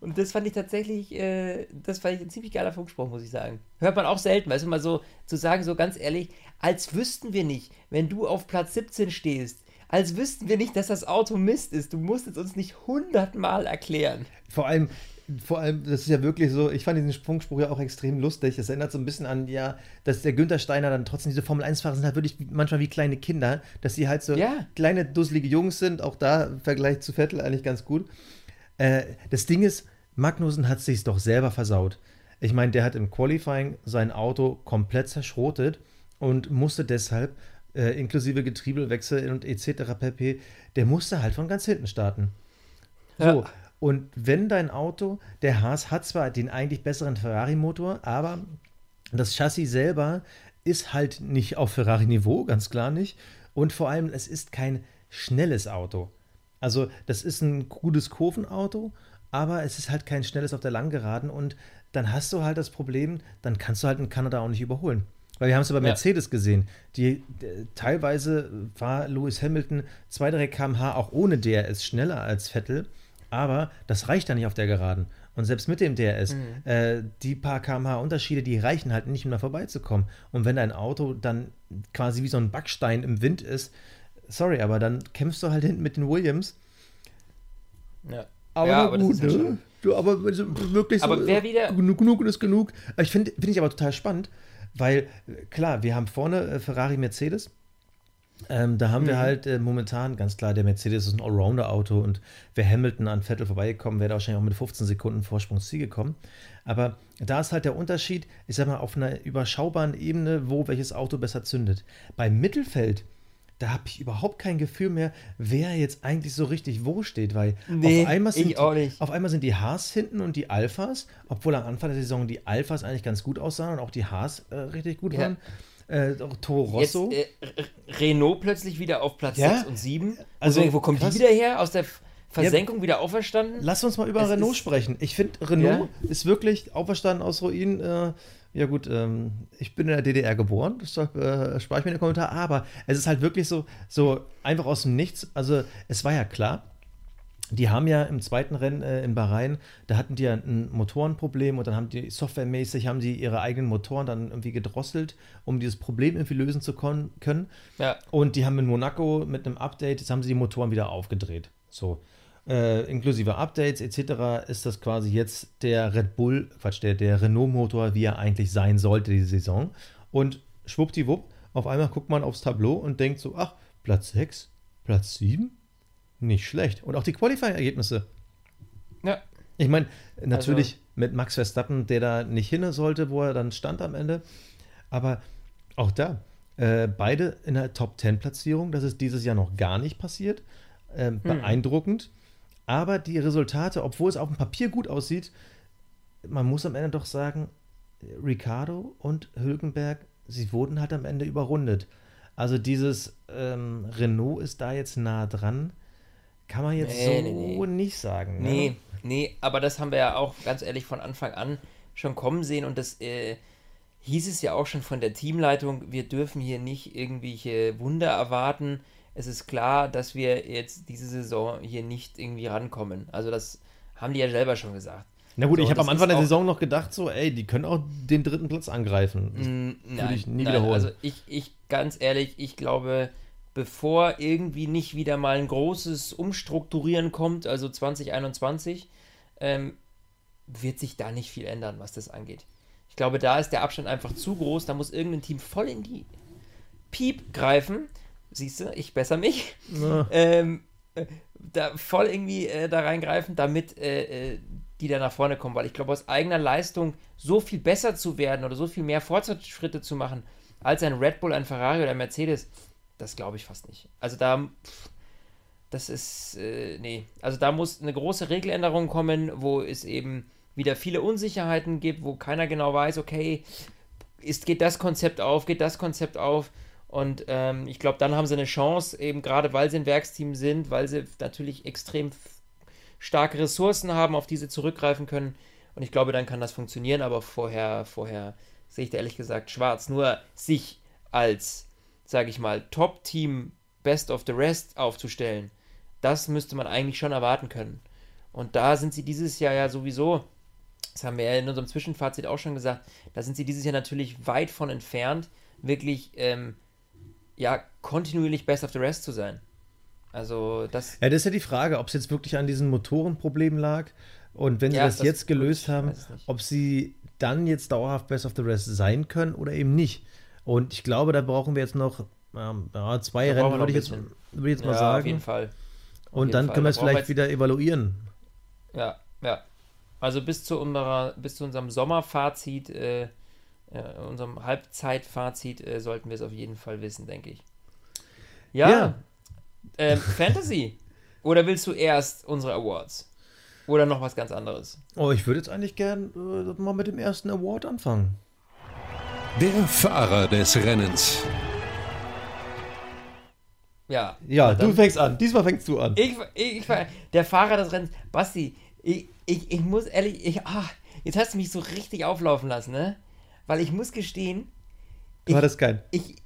Und das fand ich tatsächlich, äh, das fand ich ein ziemlich geiler Funkspruch, muss ich sagen. Hört man auch selten, weißt du, mal so zu sagen, so ganz ehrlich, als wüssten wir nicht, wenn du auf Platz 17 stehst, als wüssten wir nicht, dass das Auto Mist ist. Du musst es uns nicht hundertmal erklären. Vor allem, vor allem, das ist ja wirklich so, ich fand diesen Sprungspruch ja auch extrem lustig. Das erinnert so ein bisschen an, ja, dass der Günther Steiner dann trotzdem diese Formel-1-Fahrer sind halt wirklich manchmal wie kleine Kinder, dass sie halt so Ja. kleine, dusselige Jungs sind, auch da im Vergleich zu Vettel eigentlich ganz gut. Äh, das Ding ist, Magnussen hat sich doch selber versaut. Ich meine, der hat im Qualifying sein Auto komplett zerschrotet und musste deshalb, äh, inklusive Getriebewechsel und etc. pp., der musste halt von ganz hinten starten. So, Ja. und wenn dein Auto, der Haas hat zwar den eigentlich besseren Ferrari-Motor, aber das Chassis selber ist halt nicht auf Ferrari-Niveau, ganz klar nicht. Und vor allem, es ist kein schnelles Auto. Also, das ist ein gutes Kurvenauto, aber es ist halt kein schnelles auf der Langgeraden und dann hast du halt das Problem, dann kannst du halt in Kanada auch nicht überholen. Weil wir haben es ja bei Ja. Mercedes gesehen. Die, d- teilweise war Lewis Hamilton 2, 3 km/h auch ohne DRS schneller als Vettel, aber das reicht dann nicht auf der Geraden. Und selbst mit dem DRS, äh, die paar km/h Unterschiede, die reichen halt nicht, um da vorbeizukommen. Und wenn dein Auto dann quasi wie so ein Backstein im Wind ist, sorry, aber dann kämpfst du halt hinten mit den Williams. Ja. Aber, ja, aber gut, ne? Du, aber so- wirklich so, Aber wer wieder- genug, genug ist genug. Ich finde find ich aber total spannend, weil äh, klar, wir haben vorne äh, Ferrari, Mercedes. Ähm, da haben wir Mhm. halt äh, momentan ganz klar, der Mercedes ist ein Allrounder-Auto und wäre Hamilton an Vettel vorbeigekommen, wäre wahrscheinlich auch mit 15 Sekunden Vorsprung Ziel gekommen. Aber da ist halt der Unterschied, ich sag mal, auf einer überschaubaren Ebene, wo welches Auto besser zündet. Beim Mittelfeld, da habe ich überhaupt kein Gefühl mehr, wer jetzt eigentlich so richtig wo steht, weil Nee, auf, einmal sind auf einmal sind die Haas hinten und die Alphas, obwohl am Anfang der Saison die Alphas eigentlich ganz gut aussahen und auch die Haas äh, richtig gut Ja. waren. Äh, Toro Jetzt Rosso. äh, R- Renault plötzlich wieder auf Platz Ja. 6 und 7. Also, Also, wo kommen krass. die wieder her? Aus der Versenkung wieder auferstanden? Lass uns mal über Es Renault sprechen. Ich finde, Renault ist wirklich auferstanden aus Ruinen. Äh, ja gut, ähm, ich bin in der DDR geboren, deshalb äh, spare ich mir den Kommentar. Aber es ist halt wirklich so, so einfach aus dem Nichts. Also es war ja klar, die haben ja im zweiten Rennen äh, in Bahrain, da hatten die ja ein Motorenproblem und dann haben die softwaremäßig, haben die ihre eigenen Motoren dann irgendwie gedrosselt, um dieses Problem irgendwie lösen zu können. Ja. Und die haben in Monaco mit einem Update, jetzt haben sie die Motoren wieder aufgedreht. So. Äh, inklusive Updates etc. ist das quasi jetzt der Red Bull, Quatsch, der, der Renault-Motor, wie er eigentlich sein sollte, diese Saison. Und schwuppdiwupp, auf einmal guckt man aufs Tableau und denkt so, ach, Platz 6, Platz 7, nicht schlecht. Und auch die Qualifying-Ergebnisse. Ja. Ich meine, natürlich Also- mit Max Verstappen, der da nicht hin sollte, wo er dann stand am Ende. Aber auch da, äh, beide in der Top 10 Platzierung, das ist dieses Jahr noch gar nicht passiert. Ähm, beeindruckend. Aber die Resultate, obwohl es auf dem Papier gut aussieht, man muss am Ende doch sagen, Ricardo und Hülkenberg, sie wurden halt am Ende überrundet. Also dieses ähm, Renault ist da jetzt nah dran, kann man jetzt Nee, so nee, nee. nicht sagen. ne? Nee, nee, aber das haben wir ja auch ganz ehrlich von Anfang an schon kommen sehen und das äh, hieß es ja auch schon von der Teamleitung, wir dürfen hier nicht irgendwelche Wunder erwarten. Es ist klar, dass wir jetzt diese Saison hier nicht irgendwie rankommen. Also das haben die ja selber schon gesagt. Na gut, So, ich habe am Anfang der Saison noch gedacht, so, ey, die können auch den dritten Platz angreifen. Das Mm, würde ich nie nein, wiederholen. Also ich, ich, ganz ehrlich, ich glaube, bevor irgendwie nicht wieder mal ein großes Umstrukturieren kommt, also 2021, ähm, wird sich da nicht viel ändern, was das angeht. Ich glaube, da ist der Abstand einfach zu groß, da muss irgendein Team voll in die Piep greifen. Siehst du, ich besser mich. Ähm, äh, da voll irgendwie äh, da reingreifen, damit äh, äh, die da nach vorne kommen, weil ich glaube, aus eigener Leistung so viel besser zu werden oder so viel mehr Fortschritte zu machen als ein Red Bull, ein Ferrari oder ein Mercedes, das glaube ich fast nicht. Also da, pff, das ist, äh, nee, also da muss eine große Regeländerung kommen, wo es eben wieder viele Unsicherheiten gibt, wo keiner genau weiß, okay, ist, geht das Konzept auf, geht das Konzept auf. Und ähm, ich glaube, dann haben sie eine Chance, eben gerade weil sie ein Werksteam sind, weil sie natürlich extrem starke Ressourcen haben, auf die sie zurückgreifen können. Und ich glaube, dann kann das funktionieren, aber vorher, vorher sehe ich da ehrlich gesagt schwarz. Nur sich als, sage ich mal, Top-Team Best of the Rest aufzustellen, das müsste man eigentlich schon erwarten können. Und da sind sie dieses Jahr ja sowieso, das haben wir ja in unserem Zwischenfazit auch schon gesagt, da sind sie dieses Jahr natürlich weit von entfernt, wirklich ähm, ja kontinuierlich Best of the Rest zu sein. Also das ja, das ist ja die Frage, ob es jetzt wirklich an diesen Motorenproblemen lag und wenn sie Ja, das, das- jetzt gelöst gut, haben, ob sie dann jetzt dauerhaft Best of the Rest sein können oder eben nicht. Und ich glaube, da brauchen wir jetzt noch ähm, ja, zwei Da Rennen, würde ich, jetzt- würde ich jetzt mal ja, auf jeden sagen. Fall. Auf Und jeden dann Fall. können wir es vielleicht wieder evaluieren. Ja, ja. Also bis zu, unserer, bis zu unserem Sommerfazit, äh, äh, unserem Halbzeitfazit, äh, sollten wir es auf jeden Fall wissen, denke ich. Ja. Ja. Ähm, Fantasy. Oder willst du erst unsere Awards? Oder noch was ganz anderes? Oh, ich würde jetzt eigentlich gern äh, mal mit dem ersten Award anfangen. Der Fahrer des Rennens. Ja. Ja, du fängst an. Diesmal fängst du an. Ich, ich, ich war der Fahrer des Rennens. Basti, ich, ich, ich muss ehrlich, ich, ah, jetzt hast du mich so richtig auflaufen lassen, ne? Weil ich muss gestehen, Du ich, hattest keinen. Ich,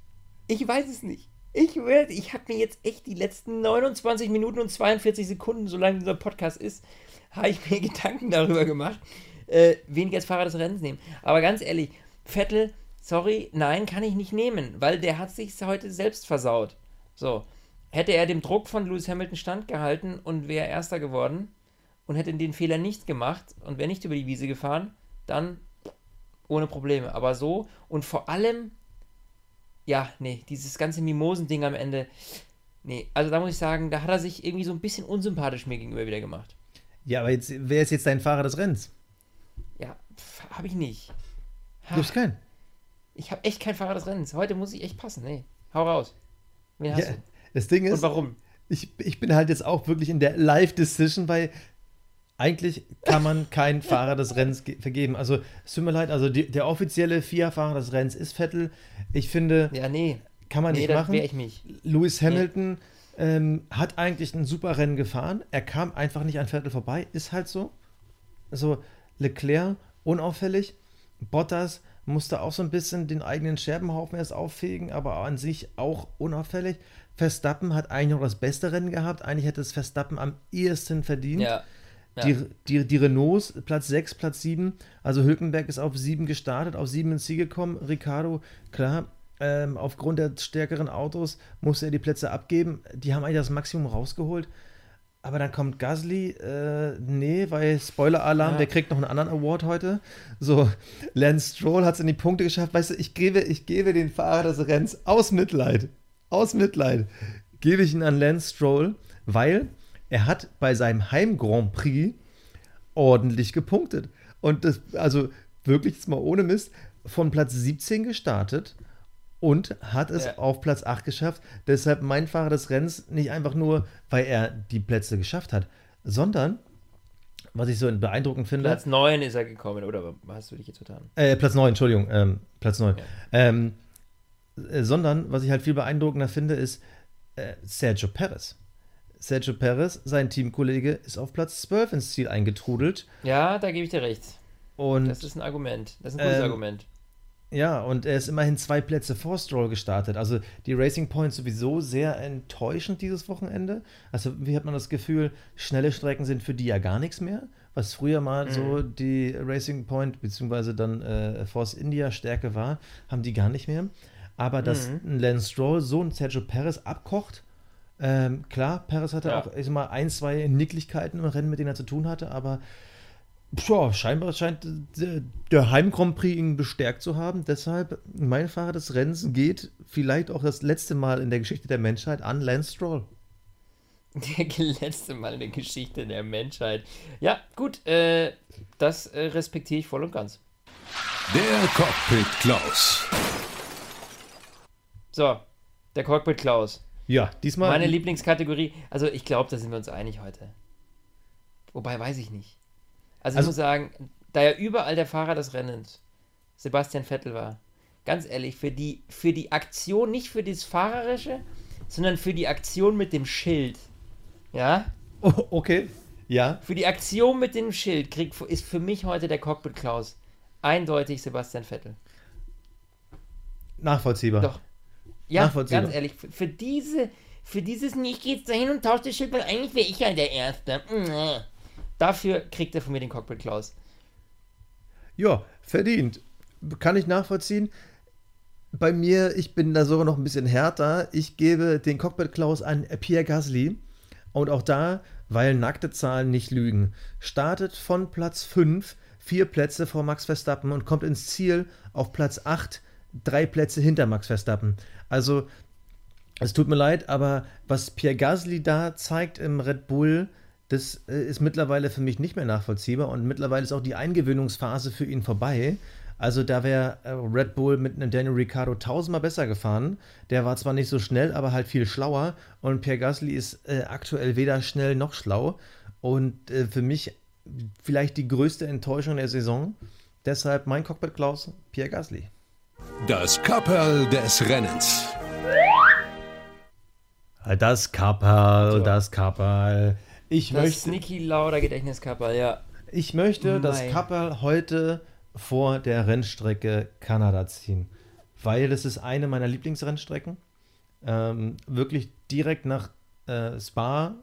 ich weiß es nicht. Ich, ich habe mir jetzt echt die letzten 29 Minuten und 42 Sekunden, solange dieser Podcast ist, habe ich mir Gedanken darüber gemacht, äh, wen ich als Fahrer des Rennens nehmen. Aber ganz ehrlich, Vettel, sorry, nein, kann ich nicht nehmen, weil der hat sich heute selbst versaut. So. Hätte er dem Druck von Lewis Hamilton standgehalten und wäre Erster geworden und hätte den Fehler nicht gemacht und wäre nicht über die Wiese gefahren, dann ohne Probleme. Aber so und vor allem, ja, nee, dieses ganze Mimosending am Ende, nee, also da muss ich sagen, da hat er sich irgendwie so ein bisschen unsympathisch mir gegenüber wieder gemacht. Ja, aber jetzt, wer ist jetzt dein Fahrer des Rennens? Ja, habe ich nicht. Ha. Du hast keinen. Ich habe echt keinen Fahrer des Rennens. Heute muss ich echt passen. Nee, hau raus. Wen hast ja, du? Das Ding ist. Und warum? Ich, ich bin halt jetzt auch wirklich in der Live-Decision, weil eigentlich kann man keinen Fahrer des Rennens vergeben. Also, es tut mir leid, also die, der offizielle FIA-Fahrer des Rennens ist Vettel. Ich finde, ja, nee. kann man nee, nicht machen. ich mich. Lewis Hamilton nee. ähm, hat eigentlich ein super Rennen gefahren. Er kam einfach nicht an Vettel vorbei. Ist halt so. Also, Leclerc unauffällig. Bottas musste auch so ein bisschen den eigenen Scherbenhaufen erst auffegen, aber an sich auch unauffällig. Verstappen hat eigentlich noch das beste Rennen gehabt. Eigentlich hätte es Verstappen am ehesten verdient. Ja. Ja. Die, die, die Renaults, Platz 6, Platz 7. Also Hülkenberg ist auf 7 gestartet, auf 7 ins Ziel gekommen. Ricardo, klar, ähm, aufgrund der stärkeren Autos musste er die Plätze abgeben. Die haben eigentlich das Maximum rausgeholt. Aber dann kommt Gasly, äh, nee, weil Spoiler-Alarm, ja. der kriegt noch einen anderen Award heute. So, Lance Stroll hat es in die Punkte geschafft. Weißt du, ich gebe, ich gebe den Fahrer des Rennens aus Mitleid, aus Mitleid, gebe ich ihn an Lance Stroll, weil er hat bei seinem Heim-Grand Prix ordentlich gepunktet. Und das, also wirklich jetzt mal ohne Mist, von Platz 17 gestartet und hat es ja. auf Platz 8 geschafft. Deshalb mein Fahrer des Rennens nicht einfach nur, weil er die Plätze geschafft hat, sondern, was ich so beeindruckend finde. Platz 9 ist er gekommen, oder hast du dich jetzt vertan? Äh, Platz 9, Entschuldigung, ähm, Platz 9. Ja. Ähm, äh, sondern, was ich halt viel beeindruckender finde, ist äh, Sergio Perez. Sergio Perez, sein Teamkollege, ist auf Platz 12 ins Ziel eingetrudelt. Ja, da gebe ich dir recht. Und, das ist ein Argument. Das ist ein gutes ähm, Argument. Ja, und er ist immerhin zwei Plätze vor Stroll gestartet. Also die Racing Points sowieso sehr enttäuschend dieses Wochenende. Also wie hat man das Gefühl, schnelle Strecken sind für die ja gar nichts mehr. Was früher mal mhm. so die Racing Point bzw. dann äh, Force India Stärke war, haben die gar nicht mehr. Aber dass mhm. ein Lance Stroll so ein Sergio Perez abkocht, ähm, klar, Perez hatte ja. auch ich sag mal ein, zwei Nicklichkeiten im Rennen, mit denen er zu tun hatte, aber ja, scheinbar scheint der Heim Grand Prix ihn bestärkt zu haben. Deshalb, mein Fahrer des Rennens geht vielleicht auch das letzte Mal in der Geschichte der Menschheit an Lance Stroll. Der letzte Mal in der Geschichte der Menschheit. Ja, gut, äh, das äh, respektiere ich voll und ganz. Der Cockpit Klaus. So, der Cockpit Klaus. Ja, diesmal. Meine Lieblingskategorie. Also, ich glaube, da sind wir uns einig heute. Wobei, weiß ich nicht. Also, also ich muss sagen, da ja überall der Fahrer des Rennens Sebastian Vettel war, ganz ehrlich, für die, für die Aktion, nicht für das Fahrerische, sondern für die Aktion mit dem Schild. Ja? Oh, okay. Ja. Für die Aktion mit dem Schild krieg, ist für mich heute der Cockpit Klaus eindeutig Sebastian Vettel. Nachvollziehbar. Doch. Ja, ganz ehrlich, für, für diese, für dieses, ich gehe jetzt dahin und tausche das Schild, weil eigentlich wäre ich ja der Erste. Dafür kriegt er von mir den Cockpit Klaus. Ja, verdient. Kann ich nachvollziehen. Bei mir, ich bin da sogar noch ein bisschen härter. Ich gebe den Cockpit Klaus an Pierre Gasly. Und auch da, weil nackte Zahlen nicht lügen, startet von Platz 5 vier Plätze vor Max Verstappen und kommt ins Ziel auf Platz 8, drei Plätze hinter Max Verstappen. Also, es tut mir leid, aber was Pierre Gasly da zeigt im Red Bull, das äh, ist mittlerweile für mich nicht mehr nachvollziehbar und mittlerweile ist auch die Eingewöhnungsphase für ihn vorbei. Also da wäre äh, Red Bull mit einem Daniel Ricciardo tausendmal besser gefahren. Der war zwar nicht so schnell, aber halt viel schlauer. Und Pierre Gasly ist äh, aktuell weder schnell noch schlau. Und äh, für mich vielleicht die größte Enttäuschung der Saison. Deshalb mein Cockpit Klaus, Pierre Gasly. Das Kapperl des Rennens. Das Kapperl, das Kapperl. Ich das möchte. Niki Lauda Gedächtniskapperl, ja. Ich möchte Mei. das Kapperl heute vor der Rennstrecke Kanada ziehen. weil es ist eine meiner Lieblingsrennstrecken. Ähm, wirklich direkt nach äh, Spa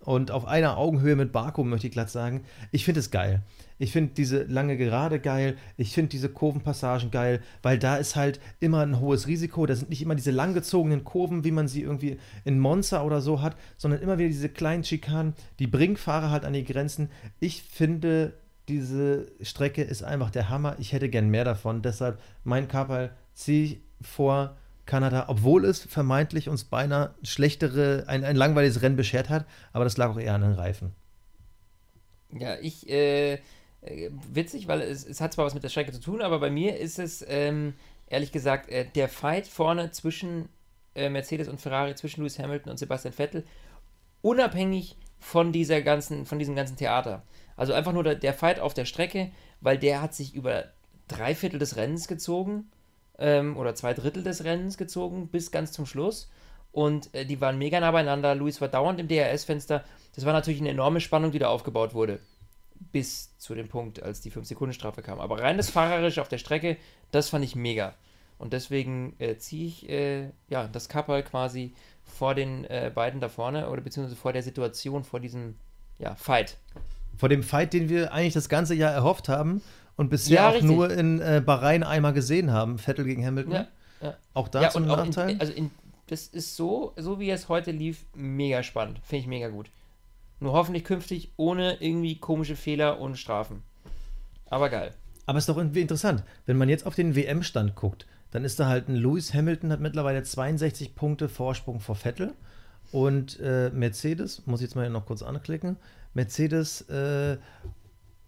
und auf einer Augenhöhe mit Baku, möchte ich glatt sagen. Ich finde es geil. Ich finde diese lange Gerade geil. Ich finde diese Kurvenpassagen geil, weil da ist halt immer ein hohes Risiko. Da sind nicht immer diese langgezogenen Kurven, wie man sie irgendwie in Monza oder so hat, sondern immer wieder diese kleinen Schikanen. Die bringen Fahrer halt an die Grenzen. Ich finde, diese Strecke ist einfach der Hammer. Ich hätte gern mehr davon. Deshalb mein Kapal ziehe ich vor Kanada, obwohl es vermeintlich uns beinahe schlechtere, ein, ein langweiliges Rennen beschert hat, aber das lag auch eher an den Reifen. Ja, ich, äh, äh, witzig, weil es, es hat zwar was mit der Strecke zu tun, aber bei mir ist es, ähm, ehrlich gesagt, äh, der Fight vorne zwischen äh, Mercedes und Ferrari, zwischen Lewis Hamilton und Sebastian Vettel, unabhängig von dieser ganzen, von diesem ganzen Theater. Also einfach nur der, der Fight auf der Strecke, weil der hat sich über drei Viertel des Rennens gezogen ähm, oder zwei Drittel des Rennens gezogen bis ganz zum Schluss. Und äh, die waren mega nah beieinander. Luis war dauernd im DRS-Fenster. Das war natürlich eine enorme Spannung, die da aufgebaut wurde. Bis zu dem Punkt, als die 5-Sekunden-Strafe kam. Aber rein das Fahrerisch auf der Strecke, das fand ich mega. Und deswegen äh, ziehe ich äh, ja, das Kappel quasi vor den äh, beiden da vorne oder beziehungsweise vor der Situation, vor diesem ja, Fight. Vor dem Fight, den wir eigentlich das ganze Jahr erhofft haben und bisher ja, auch richtig. nur in äh, Bahrain einmal gesehen haben, Vettel gegen Hamilton. Ja, ja. Auch da ja, zum Nachteil. In, also in, das ist so, so wie es heute lief, mega spannend. Finde ich mega gut. Nur hoffentlich künftig ohne irgendwie komische Fehler und Strafen. Aber geil. Aber es ist doch irgendwie interessant, wenn man jetzt auf den WM-Stand guckt, dann ist da halt ein Lewis Hamilton hat mittlerweile 62 Punkte Vorsprung vor Vettel und äh, Mercedes, muss ich jetzt mal noch kurz anklicken, Mercedes äh,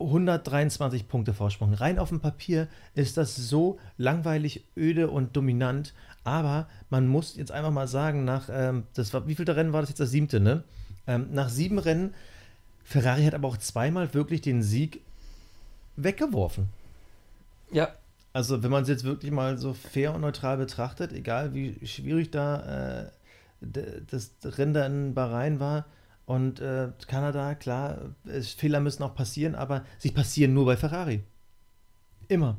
123 Punkte Vorsprung. Rein auf dem Papier ist das so langweilig, öde und dominant. Aber man muss jetzt einfach mal sagen, nach, ähm, das war, wie viel Rennen war das jetzt? Das siebte, ne? Ähm, nach sieben Rennen, Ferrari hat aber auch zweimal wirklich den Sieg weggeworfen. Ja. Also, wenn man es jetzt wirklich mal so fair und neutral betrachtet, egal wie schwierig da äh, das Rennen da in Bahrain war, und äh, Kanada, klar, es, Fehler müssen auch passieren, aber sie passieren nur bei Ferrari. Immer.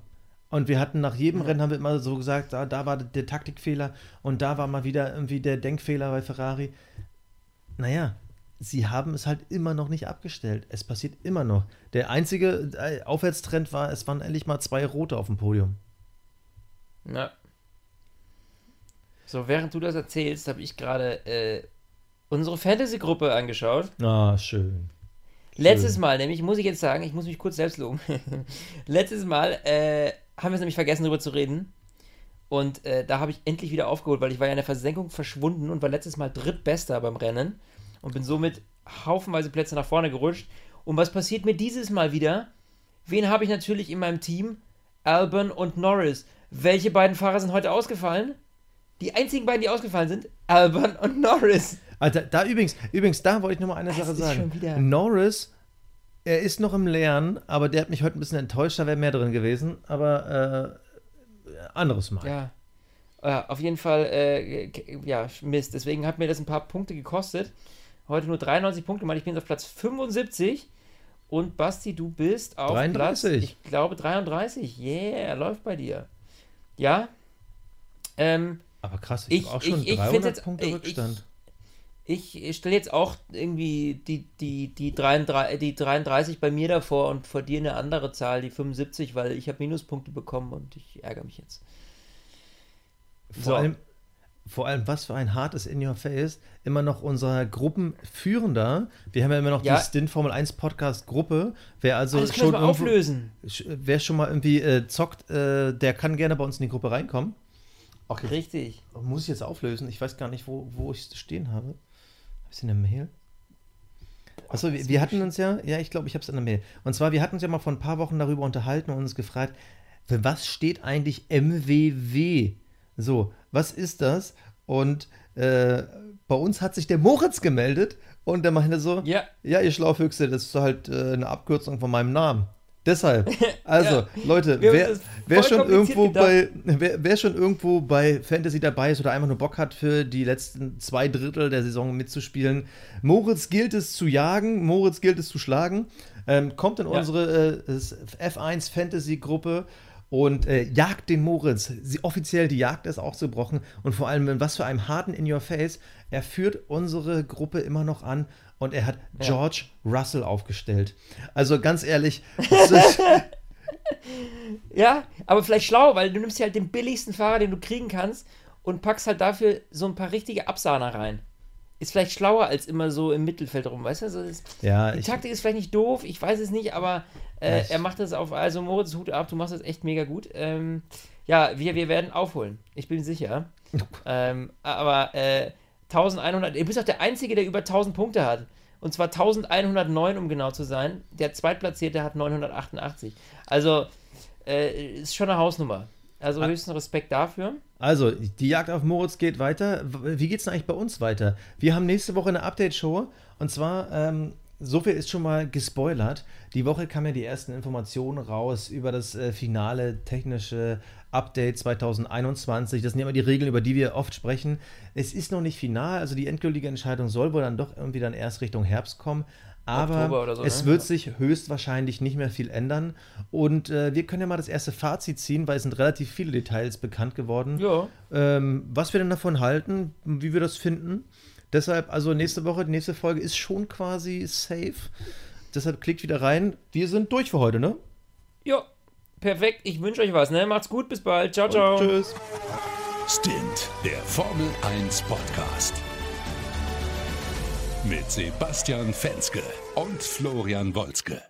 Und wir hatten nach jedem ja. Rennen haben wir immer so gesagt, da, da war der Taktikfehler und da war mal wieder irgendwie der Denkfehler bei Ferrari. Naja, sie haben es halt immer noch nicht abgestellt. Es passiert immer noch. Der einzige äh, Aufwärtstrend war, es waren endlich mal zwei Rote auf dem Podium. Ja. So, während du das erzählst, habe ich gerade äh, unsere Fantasy-Gruppe angeschaut. Ah, schön. Letztes Mal, nämlich, muss ich jetzt sagen, ich muss mich kurz selbst loben. Letztes Mal äh, haben wir es nämlich vergessen, darüber zu reden. Und äh, da habe ich endlich wieder aufgeholt, weil ich war ja in der Versenkung verschwunden und war letztes Mal drittbester beim Rennen und bin somit haufenweise Plätze nach vorne gerutscht. Und was passiert mir dieses Mal wieder? Wen habe ich natürlich in meinem Team? Albon und Norris. Welche beiden Fahrer sind heute ausgefallen? Die einzigen beiden, die ausgefallen sind, Albon und Norris. Also da übrigens, übrigens, da wollte ich noch mal eine das Sache sagen. Norris, er ist noch im Lernen, aber der hat mich heute ein bisschen enttäuscht, da wäre mehr drin gewesen. Aber äh, anderes Mal. Ja. ja auf jeden Fall, äh, ja, Mist. Deswegen hat mir das ein paar Punkte gekostet. Heute nur 93 Punkte, weil ich bin jetzt auf Platz 75. Und Basti, du bist auf 33. Platz, ich glaube 33. Yeah, läuft bei dir. Ja. Ähm, aber krass, ich, ich auch schon ich, 300 jetzt, Punkte Rückstand. Ich, ich stelle jetzt auch irgendwie die, die, die, 33, die 33 bei mir davor und vor dir eine andere Zahl, die 75, weil ich habe Minuspunkte bekommen und ich ärgere mich jetzt. Vor, so. allem, vor allem, was für ein hartes In Your Face, immer noch unser Gruppenführender. Wir haben ja immer noch ja. die Stint Formel 1 Podcast Gruppe. Wer also ah, schon auflösen. Wer schon mal irgendwie äh, zockt, äh, der kann gerne bei uns in die Gruppe reinkommen. Ach, Richtig. Muss ich jetzt auflösen? Ich weiß gar nicht, wo, wo ich es stehen habe. Ich in der Mail? Achso, wir, wir hatten uns ja, ja, ich glaube, ich habe es in der Mail. Und zwar, wir hatten uns ja mal vor ein paar Wochen darüber unterhalten und uns gefragt, für was steht eigentlich MWW? So, was ist das? Und äh, bei uns hat sich der Moritz gemeldet und der meinte so, ja, ja ihr Schlaufüchse, das ist halt äh, eine Abkürzung von meinem Namen. Deshalb, also ja, Leute, wer, wer schon irgendwo bei, wer, wer, schon irgendwo bei Fantasy dabei ist oder einfach nur Bock hat, für die letzten zwei Drittel der Saison mitzuspielen, Moritz gilt es zu jagen, Moritz gilt es zu schlagen, ähm, kommt in ja. unsere äh, F1 Fantasy Gruppe und äh, jagt den Moritz. Sie, offiziell, die Jagd ist auch gebrochen und vor allem, in was für einem harten In Your Face. Er führt unsere Gruppe immer noch an und er hat ja. George Russell aufgestellt. Also ganz ehrlich, ja, aber vielleicht schlau, weil du nimmst ja halt den billigsten Fahrer, den du kriegen kannst und packst halt dafür so ein paar richtige Absahner rein. Ist vielleicht schlauer als immer so im Mittelfeld rum, weißt du? Also ist, ja, die Taktik ist vielleicht nicht doof, ich weiß es nicht, aber äh, er macht das auf, also Moritz, Hut ab, du machst das echt mega gut. Ähm, ja, wir, wir werden aufholen, ich bin sicher. ähm, aber äh, 1100, du bist auch der Einzige, der über 1000 Punkte hat. Und zwar 1109, um genau zu sein. Der Zweitplatzierte hat 988. Also, äh, ist schon eine Hausnummer. Also höchsten Respekt dafür. Also, die Jagd auf Moritz geht weiter. Wie geht es denn eigentlich bei uns weiter? Wir haben nächste Woche eine Update-Show. Und zwar, ähm, so viel ist schon mal gespoilert. Die Woche kamen ja die ersten Informationen raus über das äh, finale technische Update 2021. Das sind ja immer die Regeln, über die wir oft sprechen. Es ist noch nicht final, also die endgültige Entscheidung soll wohl dann doch irgendwie dann erst Richtung Herbst kommen. Aber so, es ne? wird sich höchstwahrscheinlich nicht mehr viel ändern. Und äh, wir können ja mal das erste Fazit ziehen, weil es sind relativ viele Details bekannt geworden. Ja. Ähm, was wir denn davon halten, wie wir das finden. Deshalb, also nächste Woche, die nächste Folge ist schon quasi safe. Deshalb klickt wieder rein. Wir sind durch für heute, ne? Ja, perfekt. Ich wünsche euch was, ne? Macht's gut, bis bald. Ciao, ciao. Und tschüss. Stint, der Formel 1 Podcast mit Sebastian Fenske und Florian Wolzke.